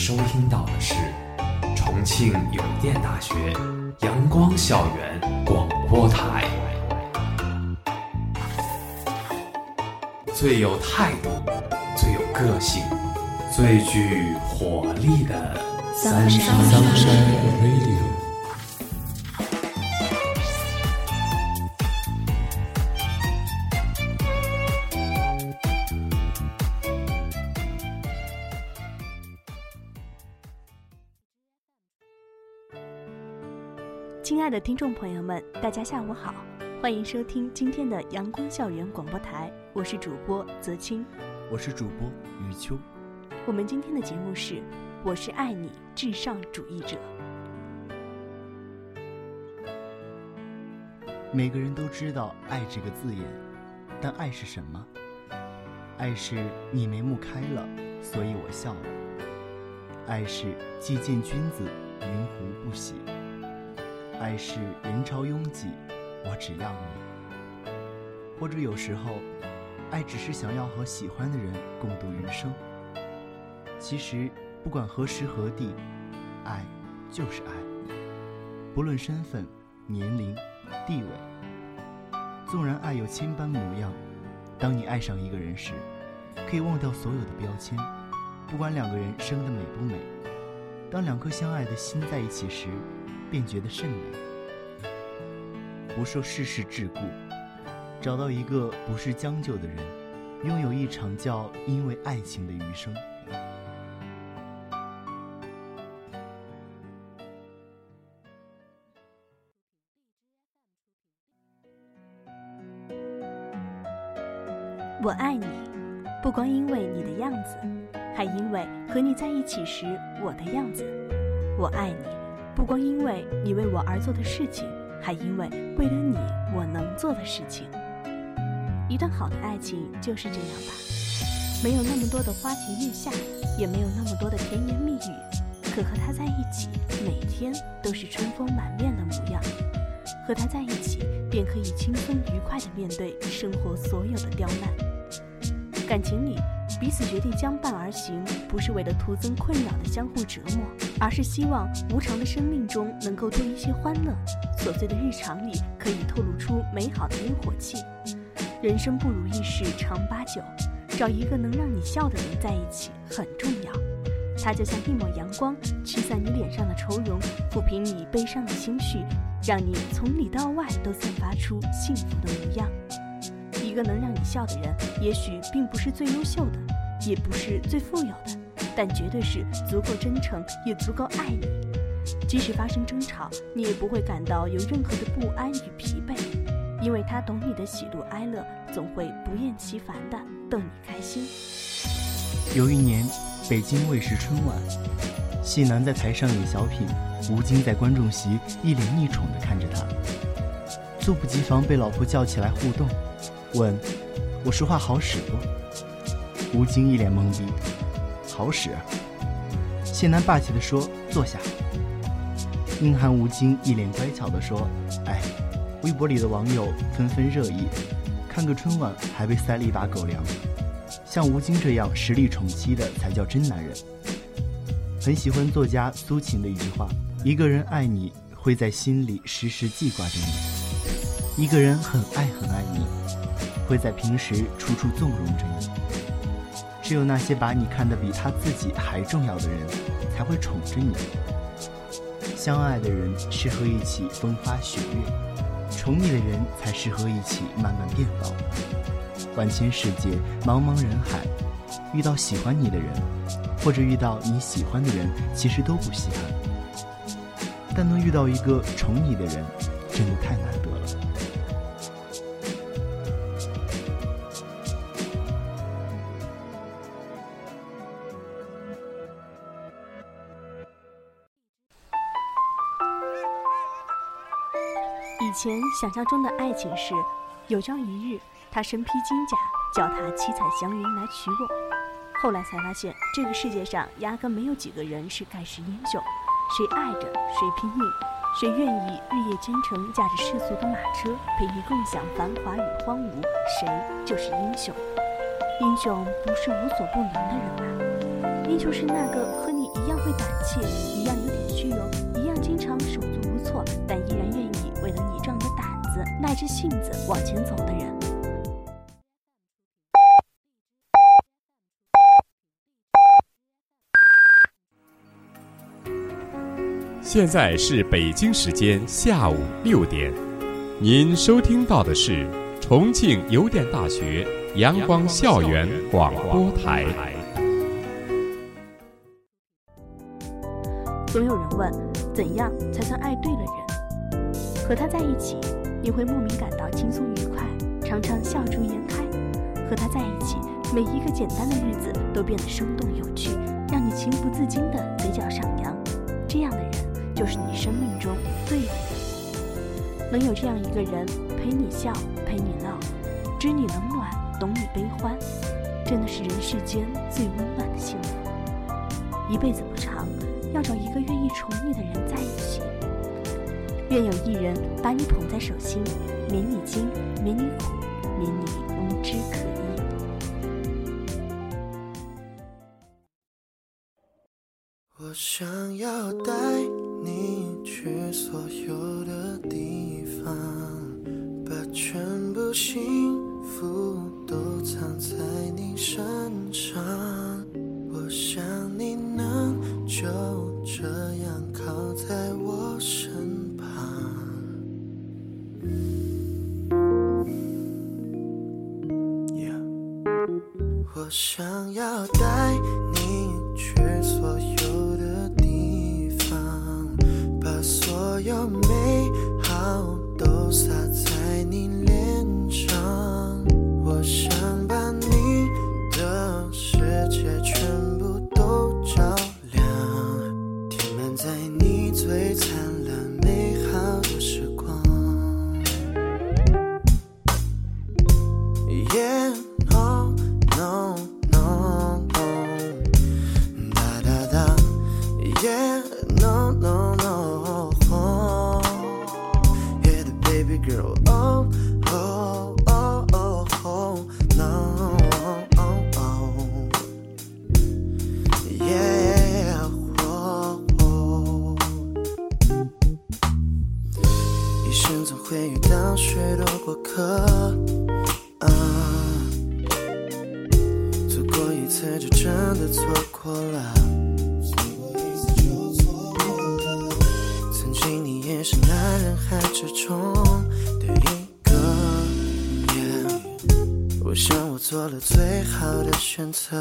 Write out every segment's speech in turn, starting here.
收听到的是重庆邮电大学阳光校园广播台，最有态度、最有个性、最具活力的三山 Radio。的听众朋友们，大家下午好，欢迎收听今天的阳光校园广播台，我是主播泽清，我是主播余秋。我们今天的节目是《我是爱你至上主义者》。每个人都知道“爱”这个字眼，但爱是什么？爱是你眉目开了，所以我笑了。爱是既见君子，云胡不喜。爱是人潮拥挤，我只要你。或者有时候，爱只是想要和喜欢的人共度余生。其实，不管何时何地，爱就是爱，不论身份、年龄、地位。纵然爱有千般模样，当你爱上一个人时，可以忘掉所有的标签，不管两个人生得美不美。当两颗相爱的心在一起时。便觉得甚美，不受世事桎梏，找到一个不是将就的人，拥有一场叫因为爱情的余生。我爱你，不光因为你的样子，还因为和你在一起时我的样子。我爱你。不光因为你为我而做的事情，还因为为了你我能做的事情。一段好的爱情就是这样吧，没有那么多的花前月下，也没有那么多的甜言蜜语，可和他在一起，每天都是春风满面的模样。和他在一起，便可以轻松愉快地面对生活所有的刁难。感情里。彼此决定相伴而行，不是为了徒增困扰的相互折磨，而是希望无常的生命中能够多一些欢乐，琐碎的日常里可以透露出美好的烟火气。人生不如意事常八九，找一个能让你笑的人在一起很重要。他就像一抹阳光，驱散你脸上的愁容，抚平你悲伤的心绪，让你从里到外都散发出幸福的模样。一个能让你笑的人，也许并不是最优秀的，也不是最富有的，但绝对是足够真诚，也足够爱你。即使发生争吵，你也不会感到有任何的不安与疲惫，因为他懂你的喜怒哀乐，总会不厌其烦的逗你开心。有一年，北京卫视春晚，谢楠在台上演小品，吴京在观众席一脸溺宠的看着他，猝不及防被老婆叫起来互动。问：“我说话好使不？”吴京一脸懵逼。好使。谢楠霸气地说：“坐下。”硬汉吴京一脸乖巧地说：“哎，微博里的网友纷纷热议，看个春晚还被塞了一把狗粮。像吴京这样实力宠妻的才叫真男人。”很喜欢作家苏秦的一句话：“一个人爱你会在心里时时记挂着你；一个人很爱很爱你。”会在平时处处纵容着你。只有那些把你看得比他自己还重要的人，才会宠着你。相爱的人适合一起风花雪月，宠你的人才适合一起慢慢变老。万千世界，茫茫人海，遇到喜欢你的人，或者遇到你喜欢的人，其实都不稀罕。但能遇到一个宠你的人，真的太难想象中的爱情是，有朝一日他身披金甲，脚踏七彩祥云来娶我。后来才发现，这个世界上压根没有几个人是盖世英雄。谁爱着谁拼命，谁愿意日夜兼程，驾着世俗的马车陪你共享繁华与荒芜，谁就是英雄。英雄不是无所不能的人啊，英雄是那个和你。一样会胆怯，一样有点虚荣，耐着性子往前走的人。现在是北京时间下午六点，您收听到的是重庆邮电大学阳光校园广播台。总有人问，怎样才算爱对了人？和他在一起，你会莫名感到轻松愉快，常常笑逐颜开；和他在一起，每一个简单的日子都变得生动有趣，让你情不自禁的嘴角上扬。这样的人，就是你生命中对的。能有这样一个人陪你笑，陪你闹，知你冷暖，懂你悲欢，真的是人世间最温暖的幸福。一辈子不长。要找一个愿意宠你的人在一起，愿有一人把你捧在手心，免你惊，免你苦，免你想要的想我做了最好的选择。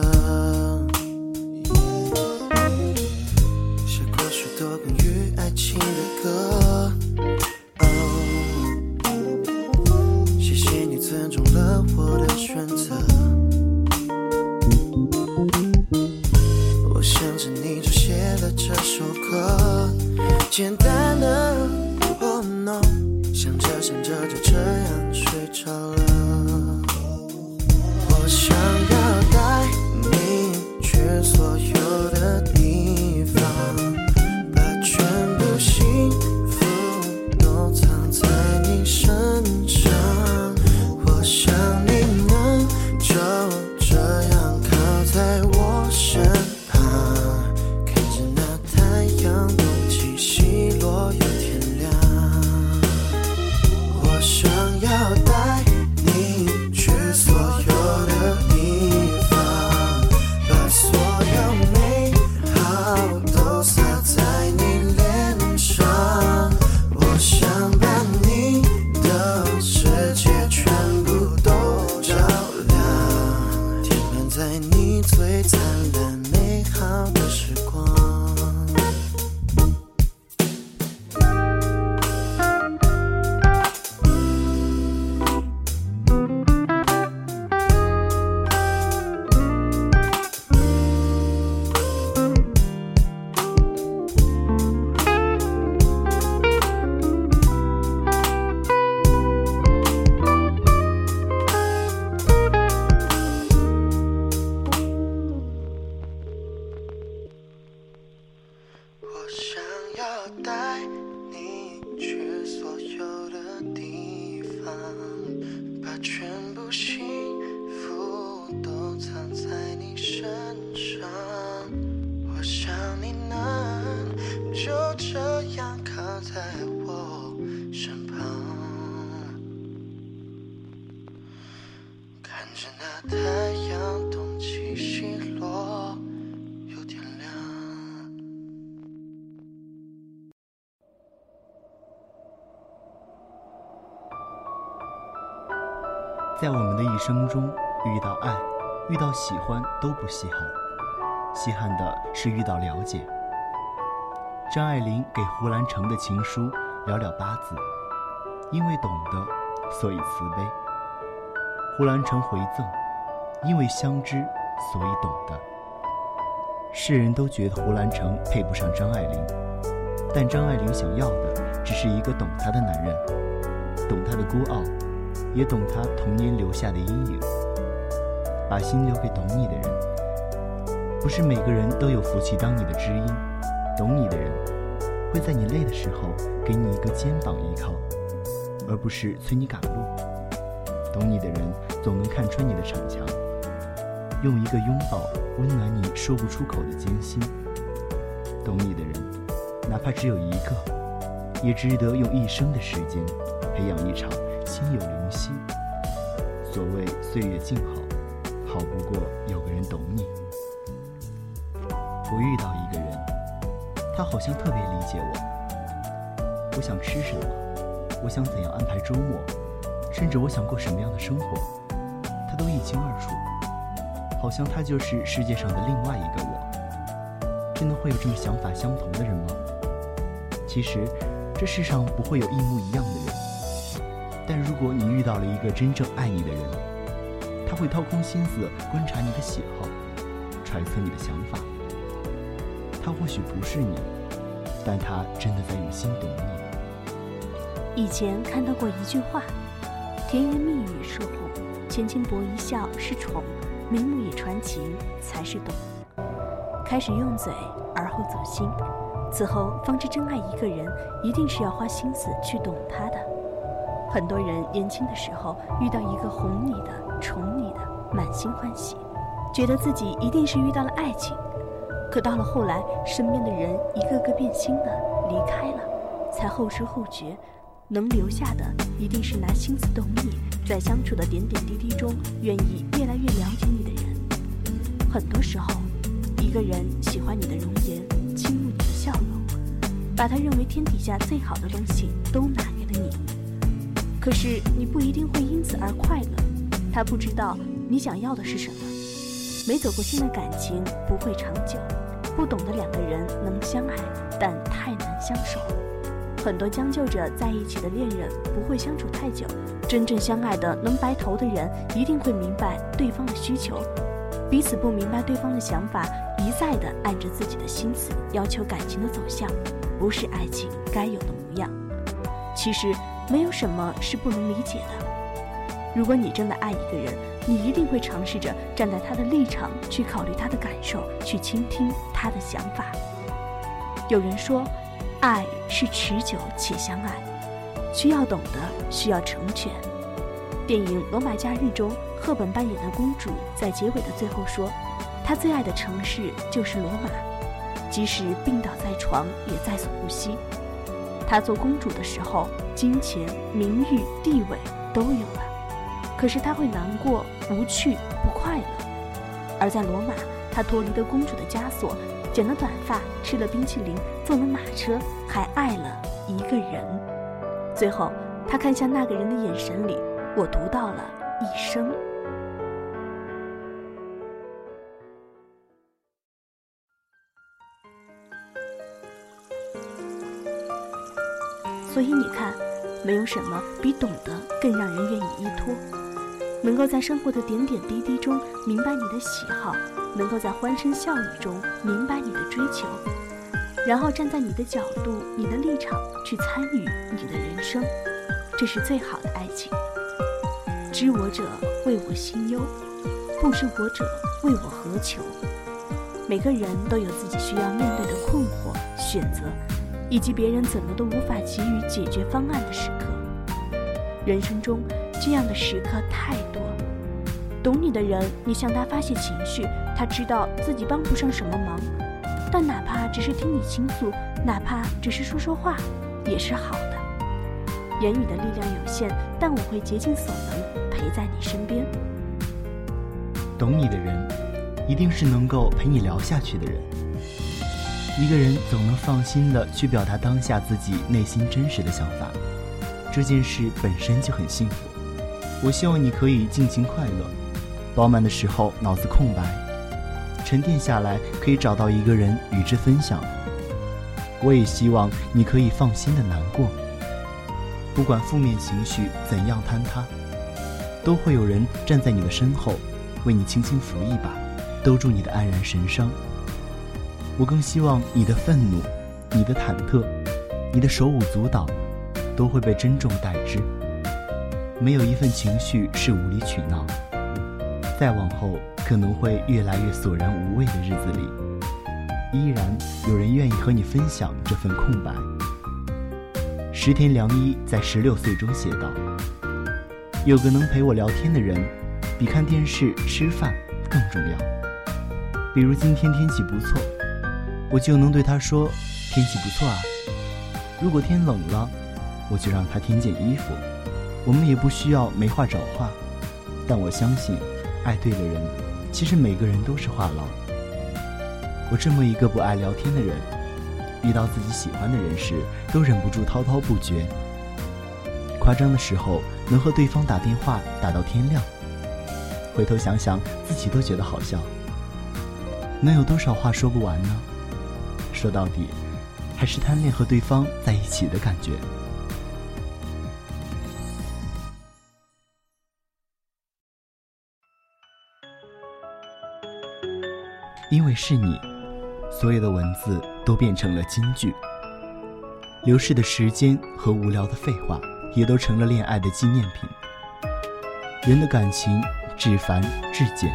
的一生中，遇到爱，遇到喜欢都不稀罕，稀罕的是遇到了解。张爱玲给胡兰成的情书寥寥八字，因为懂得，所以慈悲。胡兰成回赠，因为相知，所以懂得。世人都觉得胡兰成配不上张爱玲，但张爱玲想要的只是一个懂她的男人，懂她的孤傲。也懂他童年留下的阴影，把心留给懂你的人。不是每个人都有福气当你的知音，懂你的人会在你累的时候给你一个肩膀依靠，而不是催你赶路。懂你的人总能看穿你的逞强，用一个拥抱温暖你说不出口的艰辛。懂你的人，哪怕只有一个，也值得用一生的时间培养一场。心有灵犀。所谓岁月静好，好不过有个人懂你。我遇到一个人，他好像特别理解我。我想吃什么，我想怎样安排周末，甚至我想过什么样的生活，他都一清二楚。好像他就是世界上的另外一个我。真的会有这么想法相同的人吗？其实，这世上不会有一模一样的。但如果你遇到了一个真正爱你的人，他会掏空心思观察你的喜好，揣测你的想法。他或许不是你，但他真的在用心懂你。以前看到过一句话：甜言蜜语是哄，浅浅薄一笑是宠，眉目也传情才是懂。开始用嘴，而后走心，此后方知真爱一个人，一定是要花心思去懂他的。很多人年轻的时候遇到一个哄你的、宠你的，满心欢喜，觉得自己一定是遇到了爱情。可到了后来，身边的人一个个变心了，离开了，才后知后觉，能留下的一定是拿心思懂你，在相处的点点滴滴中，愿意越来越了解你的人。很多时候，一个人喜欢你的容颜，倾慕你的笑容，把他认为天底下最好的东西都拿。可是你不一定会因此而快乐，他不知道你想要的是什么。没走过心的感情不会长久，不懂得两个人能相爱，但太难相守。很多将就着在一起的恋人不会相处太久，真正相爱的能白头的人一定会明白对方的需求，彼此不明白对方的想法，一再的按着自己的心思要求感情的走向，不是爱情该有的模样。其实。没有什么是不能理解的。如果你真的爱一个人，你一定会尝试着站在他的立场去考虑他的感受，去倾听他的想法。有人说，爱是持久且相爱，需要懂得，需要成全。电影《罗马假日》中，赫本扮演的公主在结尾的最后说：“她最爱的城市就是罗马，即使病倒在床，也在所不惜。”她做公主的时候。金钱、名誉、地位都有了，可是她会难过、无趣、不快乐。而在罗马，他脱离了公主的枷锁，剪了短发，吃了冰淇淋，坐了马车，还爱了一个人。最后，他看向那个人的眼神里，我读到了一生。所以你看。没有什么比懂得更让人愿意依托。能够在生活的点点滴滴中明白你的喜好，能够在欢声笑语中明白你的追求，然后站在你的角度、你的立场去参与你的人生，这是最好的爱情。知我者为我心忧，不知我者为我何求。每个人都有自己需要面对的困惑、选择。以及别人怎么都无法给予解决方案的时刻，人生中这样的时刻太多。懂你的人，你向他发泄情绪，他知道自己帮不上什么忙，但哪怕只是听你倾诉，哪怕只是说说话，也是好的。言语的力量有限，但我会竭尽所能陪在你身边。懂你的人，一定是能够陪你聊下去的人。一个人总能放心的去表达当下自己内心真实的想法，这件事本身就很幸福。我希望你可以尽情快乐，饱满的时候脑子空白，沉淀下来可以找到一个人与之分享。我也希望你可以放心的难过，不管负面情绪怎样坍塌，都会有人站在你的身后，为你轻轻扶一把，兜住你的黯然神伤。我更希望你的愤怒、你的忐忑、你的手舞足蹈，都会被珍重待之。没有一份情绪是无理取闹。再往后，可能会越来越索然无味的日子里，依然有人愿意和你分享这份空白。石田良一在十六岁中写道：“有个能陪我聊天的人，比看电视、吃饭更重要。比如今天天气不错，我就能对他说：天气不错啊。如果天冷了，我就让他添件衣服。”我们也不需要没话找话，但我相信，爱对了人，其实每个人都是话痨。我这么一个不爱聊天的人，遇到自己喜欢的人时，都忍不住滔滔不绝。夸张的时候，能和对方打电话打到天亮。回头想想，自己都觉得好笑。能有多少话说不完呢？说到底，还是贪恋和对方在一起的感觉。因为是你，所有的文字都变成了金句。流逝的时间和无聊的废话，也都成了恋爱的纪念品。人的感情，至繁至简，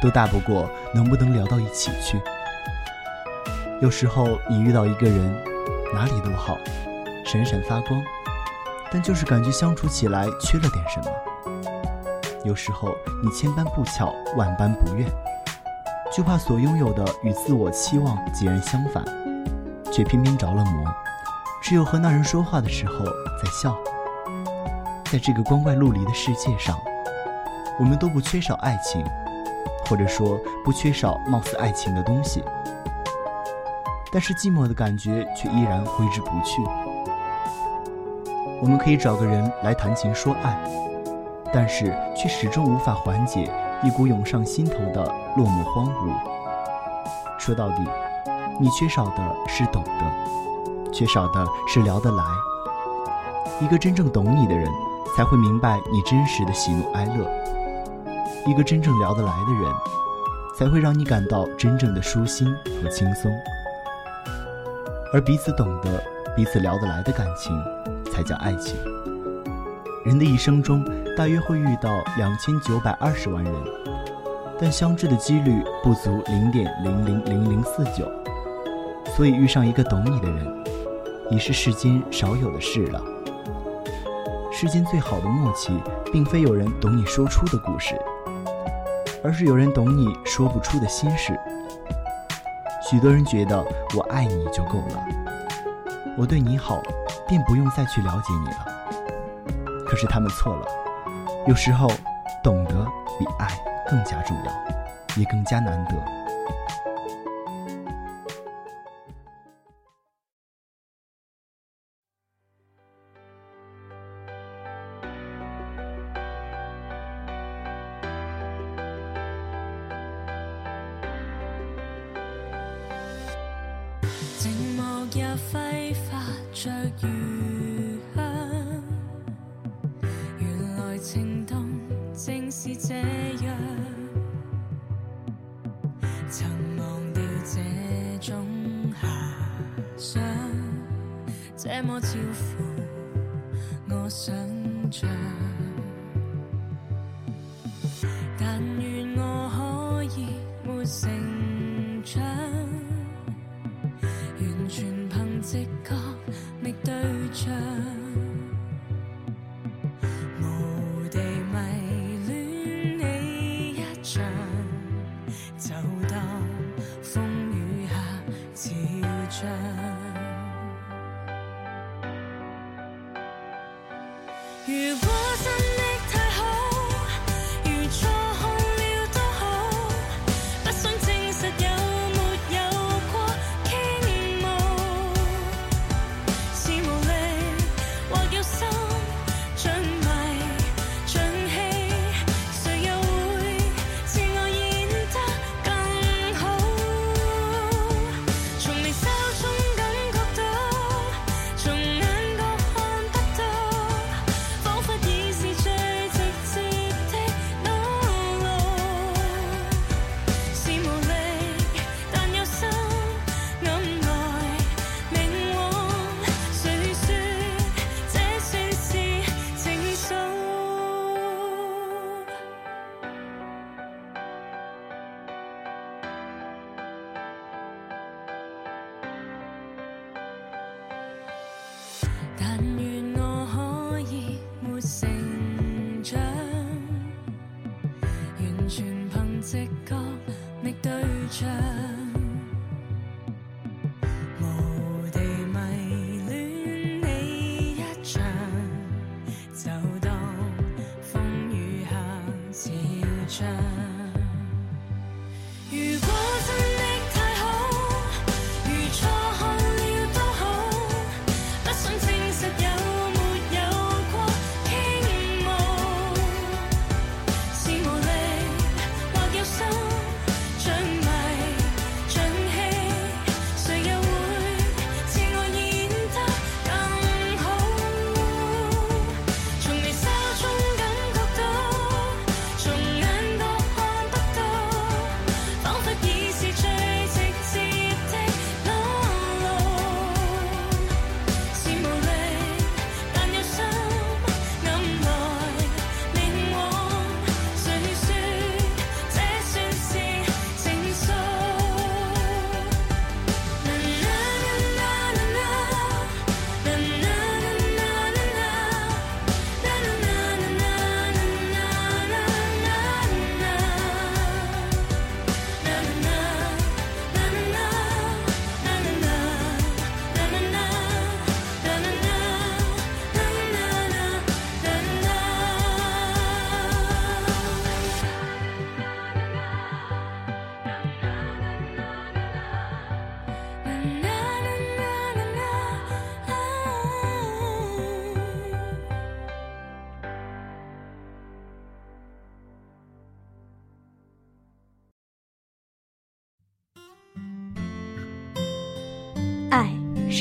都大不过能不能聊到一起去。有时候你遇到一个人，哪里都好，闪闪发光，但就是感觉相处起来缺了点什么。有时候你千般不巧，万般不愿。就怕所拥有的与自我期望截然相反，却偏偏着了魔。只有和那人说话的时候在笑。在这个光怪陆离的世界上，我们都不缺少爱情，或者说不缺少貌似爱情的东西。但是寂寞的感觉却依然挥之不去。我们可以找个人来谈情说爱，但是却始终无法缓解。一股涌上心头的落寞荒芜。说到底，你缺少的是懂得，缺少的是聊得来。一个真正懂你的人，才会明白你真实的喜怒哀乐；一个真正聊得来的人，才会让你感到真正的舒心和轻松。而彼此懂得、彼此聊得来的感情，才叫爱情。人的一生中。大约会遇到两千九百二十万人，但相知的几率不足零点零零零零四九，所以遇上一个懂你的人，已是世间少有的事了。世间最好的默契，并非有人懂你说出的故事，而是有人懂你说不出的心事。许多人觉得我爱你就够了，我对你好，便不用再去了解你了。可是他们错了。有时候，懂得比爱更加重要，也更加难得。觅对象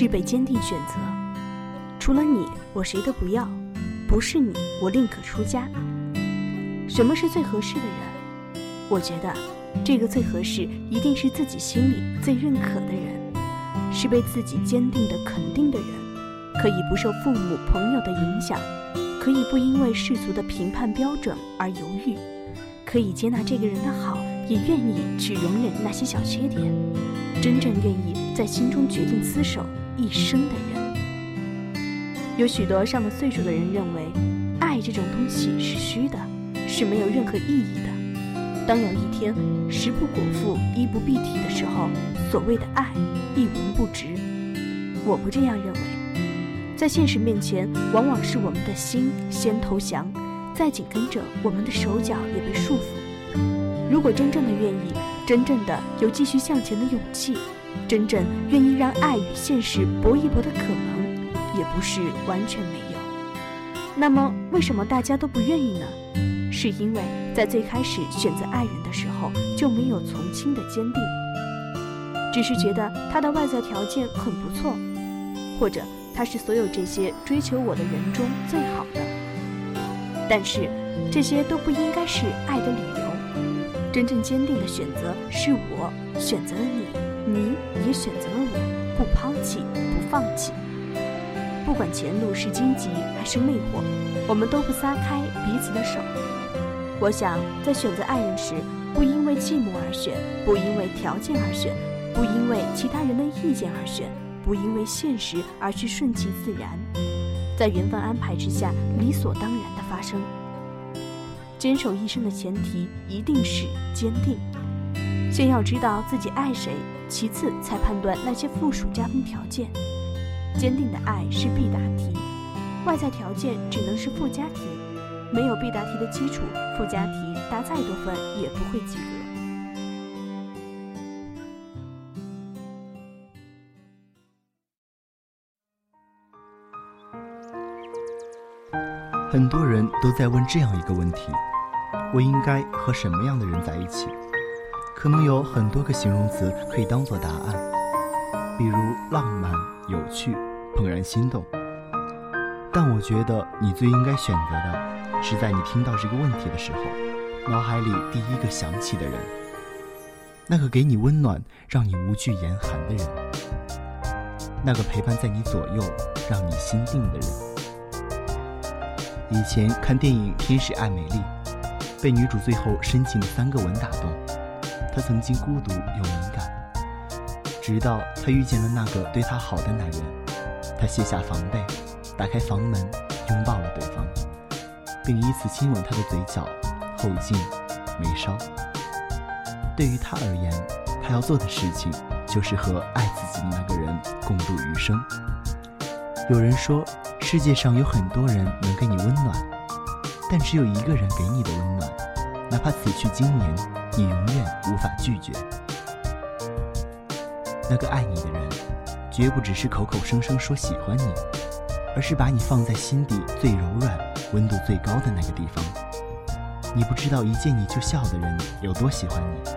是被坚定选择，除了你，我谁都不要；不是你，我宁可出家。什么是最合适的人？我觉得，这个最合适一定是自己心里最认可的人，是被自己坚定的肯定的人，可以不受父母朋友的影响，可以不因为世俗的评判标准而犹豫，可以接纳这个人的好，也愿意去容忍那些小缺点，真正愿意在心中决定厮守一生的人。有许多上了岁数的人认为，爱这种东西是虚的，是没有任何意义的。当有一天食不果腹、衣不蔽体的时候，所谓的爱一文不值。我不这样认为，在现实面前，往往是我们的心先投降，再紧跟着我们的手脚也被束缚。如果真正的愿意，真正的有继续向前的勇气，真正愿意让爱与现实搏一搏的可能，也不是完全没有。那么，为什么大家都不愿意呢？是因为在最开始选择爱人的时候就没有从轻的坚定，只是觉得他的外在条件很不错，或者他是所有这些追求我的人中最好的。但是，这些都不应该是爱的理由。真正坚定的选择是我选择了你，你也选择了我，不抛弃，不放弃。不管前路是荆棘还是魅惑，我们都不撒开彼此的手。我想，在选择爱人时，不因为寂寞而选，不因为条件而选，不因为其他人的意见而选，不因为现实而去顺其自然，在缘分安排之下，理所当然的发生。坚守一生的前提一定是坚定，先要知道自己爱谁，其次才判断那些附属加分条件。坚定的爱是必答题，外在条件只能是附加题。没有必答题的基础，附加题答再多分也不会及格。很多人都在问这样一个问题：我应该和什么样的人在一起？可能有很多个形容词可以当做答案，比如浪漫、有趣、怦然心动。但我觉得你最应该选择的，是在你听到这个问题的时候，脑海里第一个想起的人，那个给你温暖、让你无惧严寒的人，那个陪伴在你左右、让你心定的人。以前看电影《天使爱美丽》，被女主最后深情的三个吻打动，她曾经孤独又敏感，直到她遇见了那个对她好的男人，她卸下防备。打开房门，拥抱了对方，并依次亲吻他的嘴角、后颈、眉梢。对于他而言，他要做的事情就是和爱自己的那个人共度余生。有人说，世界上有很多人能给你温暖，但只有一个人给你的温暖，哪怕此去经年，你永远无法拒绝。那个爱你的人，绝不只是口口声声说喜欢你，而是把你放在心底最柔软、温度最高的那个地方。你不知道一见你就笑的人有多喜欢你，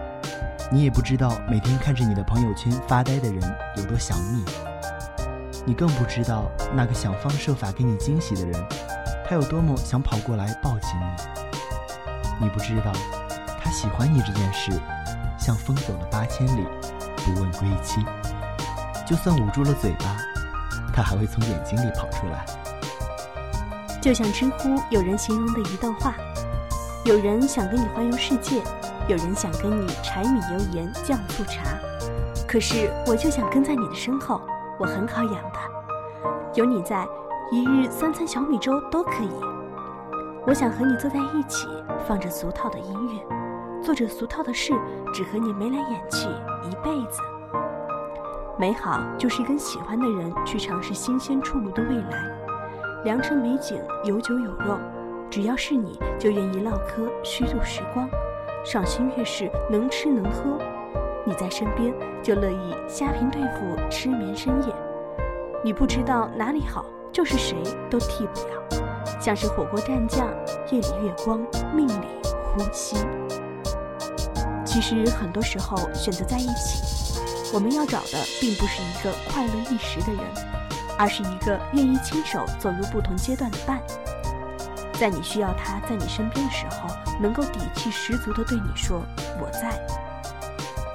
你也不知道每天看着你的朋友圈发呆的人有多想你。你更不知道那个想方设法给你惊喜的人，他有多么想跑过来抱紧你。你不知道，他喜欢你这件事，像风走了八千里，不问归期。就算捂住了嘴巴，他还会从眼睛里跑出来。就像知乎有人形容的一段话：有人想跟你环游世界，有人想跟你柴米油盐酱醋茶，可是我就想跟在你的身后。我很好养的，有你在，一日三餐小米粥都可以。我想和你坐在一起，放着俗套的音乐，做着俗套的事，只和你眉来眼去一辈子。美好就是跟喜欢的人去尝试新鲜出炉的未来，良辰美景有酒有肉，只要是你就愿意唠嗑虚度时光，赏心悦事能吃能喝。你在身边，就乐意瞎评对付，痴眠深夜。你不知道哪里好，就是谁都替不了。像是火锅蘸酱，夜里月光，命里呼吸。其实很多时候选择在一起，我们要找的并不是一个快乐一时的人，而是一个愿意牵手走入不同阶段的伴。在你需要他在你身边的时候，能够底气十足地对你说“我在”。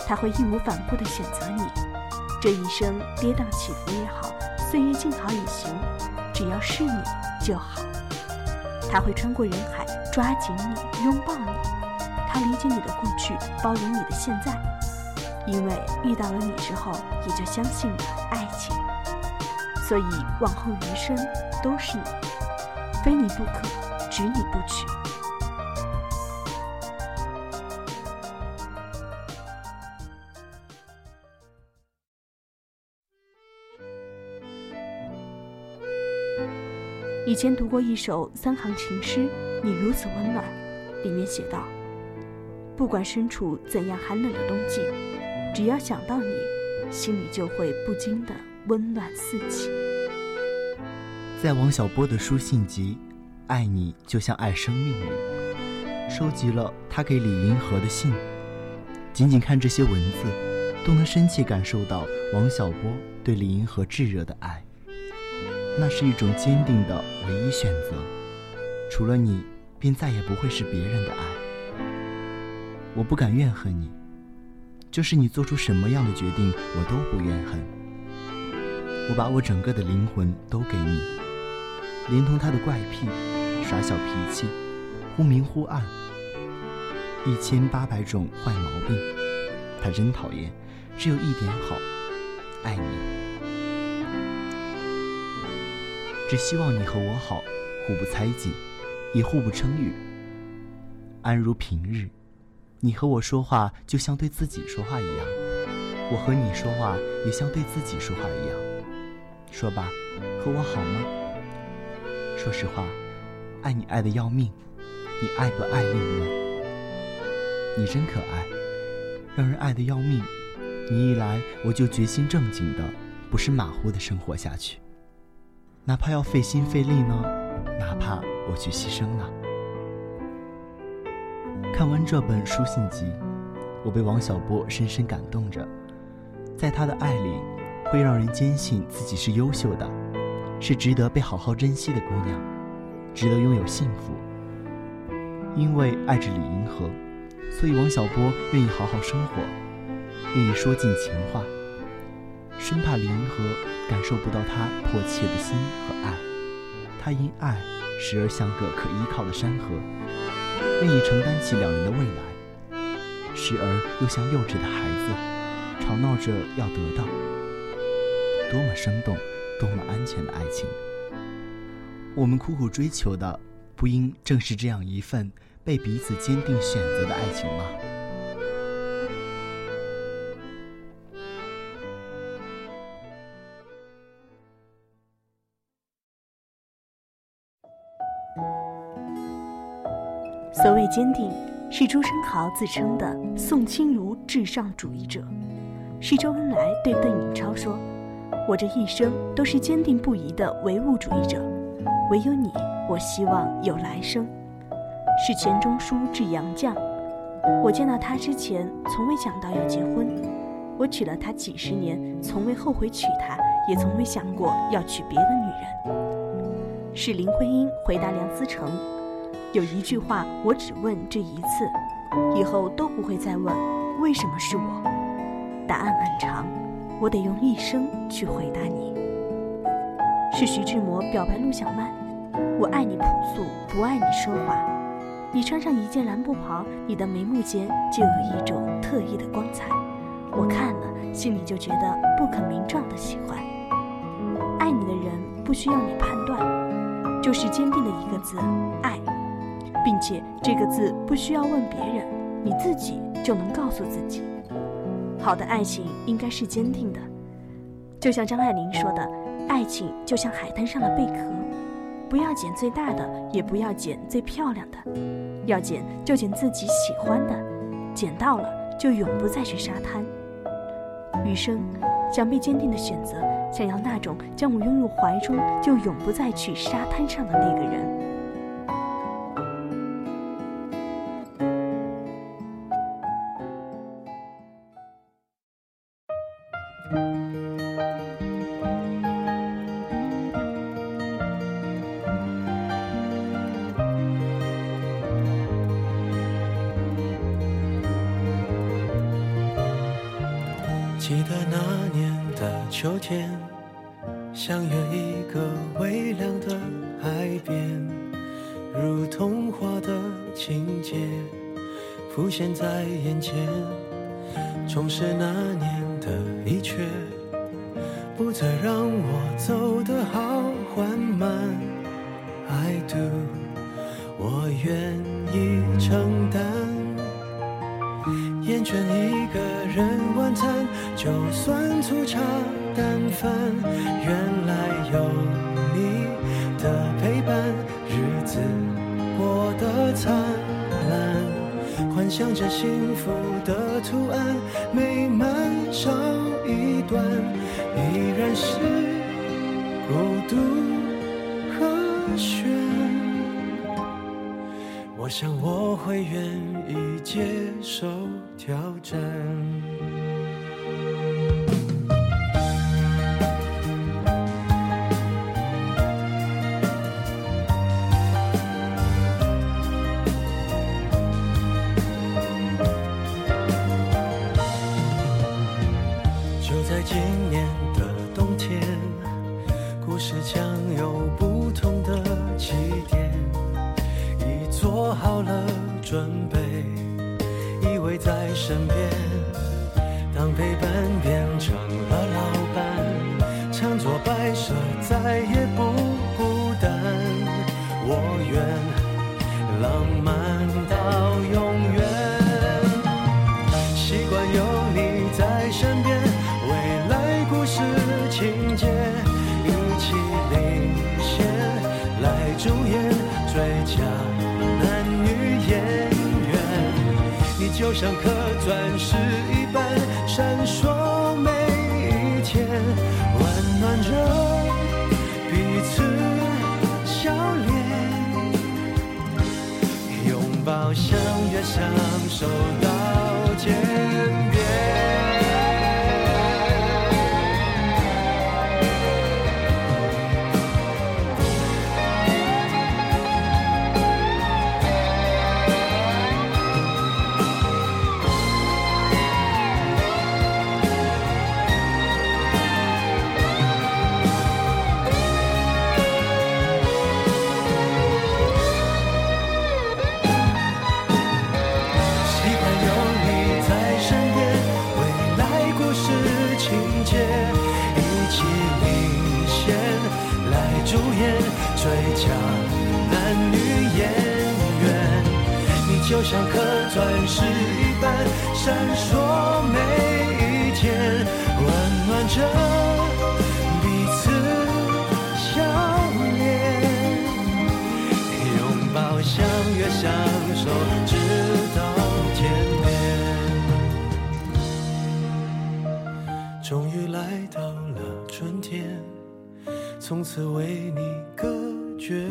他会义无反顾地选择你，这一生跌宕起伏也好，岁月静好也行，只要是你就好。他会穿过人海抓紧你，拥抱你。他理解你的过去，包容你的现在，因为遇到了你之后，也就相信了爱情。所以往后余生都是你，非你不可，只你不娶。以前读过一首三行情诗，《你如此温暖》，里面写道：“不管身处怎样寒冷的冬季，只要想到你，心里就会不禁的温暖四起。”在王小波的书信集《爱你就像爱生命》里，收集了他给李银河的信。仅仅看这些文字，都能深切感受到王小波对李银河炙热的爱。那是一种坚定的唯一选择，除了你，便再也不会是别人的爱。我不敢怨恨你，就是你做出什么样的决定，我都不怨恨。我把我整个的灵魂都给你，连同他的怪癖、耍小脾气、忽明忽暗，一千八百种坏毛病，他真讨厌。只有一点好，爱你。只希望你和我好，互不猜忌，也互不称誉，安如平日。你和我说话就像对自己说话一样，我和你说话也像对自己说话一样。说吧，和我好吗？说实话，爱你爱的要命，你爱不爱另论。你真可爱，让人爱的要命。你一来，我就决心正经的，不是马虎的生活下去。哪怕要费心费力呢，哪怕我去牺牲了。看完这本书信集，我被王小波深深感动着。在他的爱里，会让人坚信自己是优秀的，是值得被好好珍惜的姑娘，值得拥有幸福。因为爱着李银河，所以王小波愿意好好生活，愿意说尽情话，生怕李银河。感受不到他迫切的心和爱，他因爱时而像个可依靠的山河，愿意承担起两人的未来；时而又像幼稚的孩子，吵闹着要得到。多么生动，多么安全的爱情！我们苦苦追求的，不应正是这样一份被彼此坚定选择的爱情吗？所谓坚定，是朱生豪自称的宋清如至上主义者，是周恩来对邓颖超说：“我这一生都是坚定不移的唯物主义者，唯有你，我希望有来生。”是钱钟书致杨绛：“我见到他之前，从未想到要结婚；我娶了她几十年，从未后悔娶她，也从未想过要娶别的女人。”是林徽因回答梁思成。有一句话，我只问这一次，以后都不会再问，为什么是我？答案很长，我得用一生去回答你。是徐志摩表白陆小曼：“我爱你朴素，不爱你奢华。你穿上一件蓝布袍，你的眉目间就有一种特异的光彩，我看了心里就觉得不可名状的喜欢。爱你的人不需要你判断，就是坚定的一个字，爱。”并且这个字不需要问别人，你自己就能告诉自己。好的爱情应该是坚定的，就像张爱玲说的：“爱情就像海滩上的贝壳，不要捡最大的，也不要捡最漂亮的，要捡就捡自己喜欢的，捡到了就永不再去沙滩。”余生，想必坚定的选择，想要那种将我拥入怀中就永不再去沙滩上的那个人。记得那年的秋天，相约一个微凉的海边，如童话的情节浮现在眼前。重拾那年的一切，不再让我走得好缓慢。I do，我愿意承担。厌倦一个人晚餐，就算粗茶淡饭，原来有你的陪伴，日子过得灿烂，幻想着幸福的图案，美满少一段，依然是孤独。我想我会愿意接受挑战。就在今年的冬天，故事将有不同的起点。做好了准备，依偎在身边。当陪伴变成我相约相守。就像颗钻石一般闪烁每一天，温暖着彼此笑脸，拥抱相约相守，直到天边。终于来到了春天，从此为你隔绝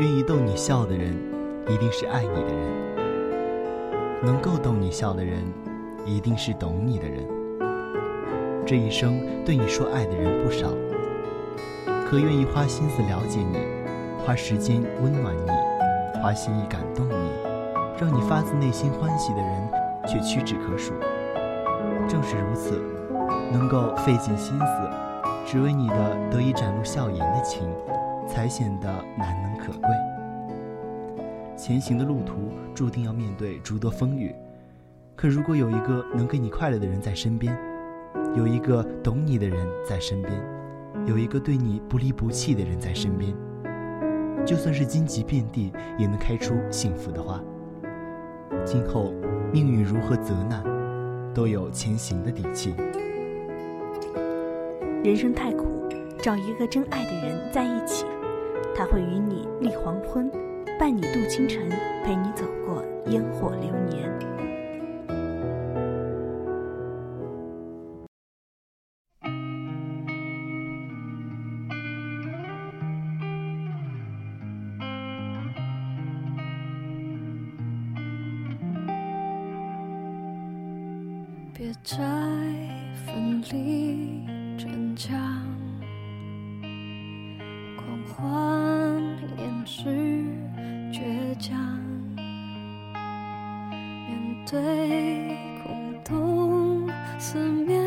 愿意逗你笑的人，一定是爱你的人；能够逗你笑的人，一定是懂你的人。这一生对你说爱的人不少，可愿意花心思了解你，花时间温暖你，花心意感动你，让你发自内心欢喜的人，却屈指可数。正是如此，能够费尽心思，只为你的得以展露笑颜的情。才显得难能可贵。前行的路途注定要面对诸多风雨，可如果有一个能给你快乐的人在身边，有一个懂你的人在身边，有一个对你不离不弃的人在身边，就算是荆棘遍地，也能开出幸福的花。今后命运如何责难，都有前行的底气。人生太苦，找一个真爱的人在一起。他会与你立黄昏，伴你度清晨，陪你走过烟火流年。别再奋力逞强，狂欢掩饰倔强，面对空洞四面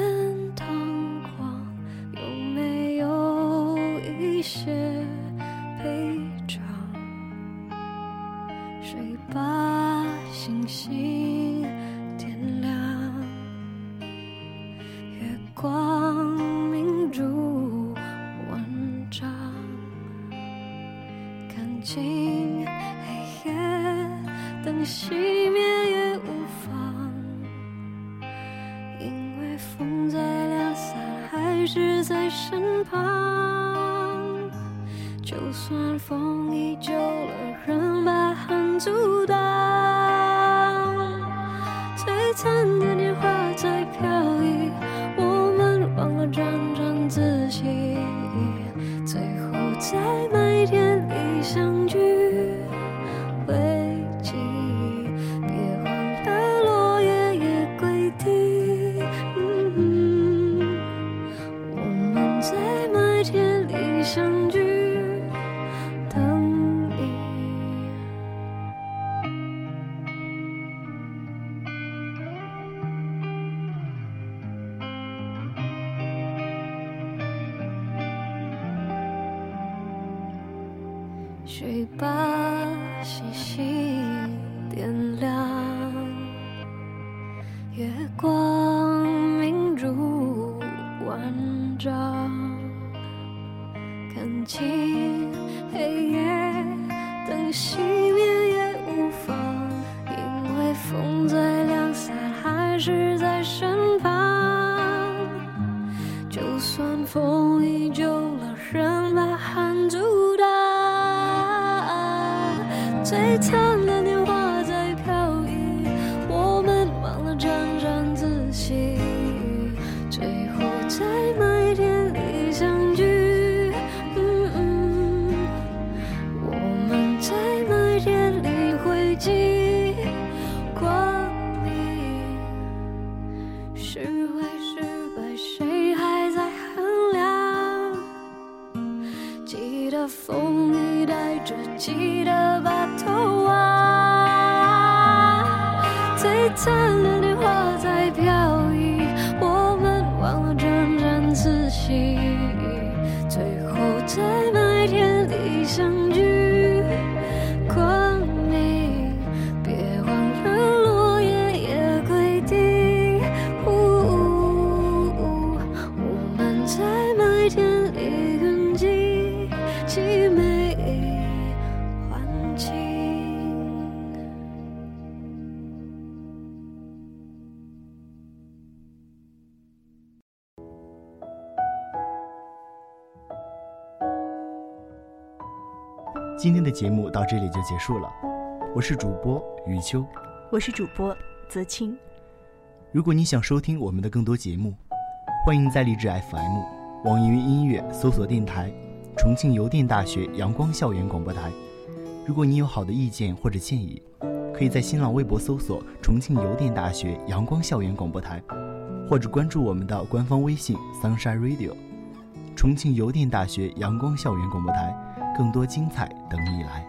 相聚， 사랑 这里就结束了，我是主播余秋。我是主播泽清。如果你想收听我们的更多节目，欢迎在荔枝 FM、网易云音乐搜索电台“重庆邮电大学阳光校园广播台”。如果你有好的意见或者建议，可以在新浪微博搜索“重庆邮电大学阳光校园广播台”，或者关注我们的官方微信 “Sunshine Radio”。重庆邮电大学阳光校园广播台，更多精彩等你来。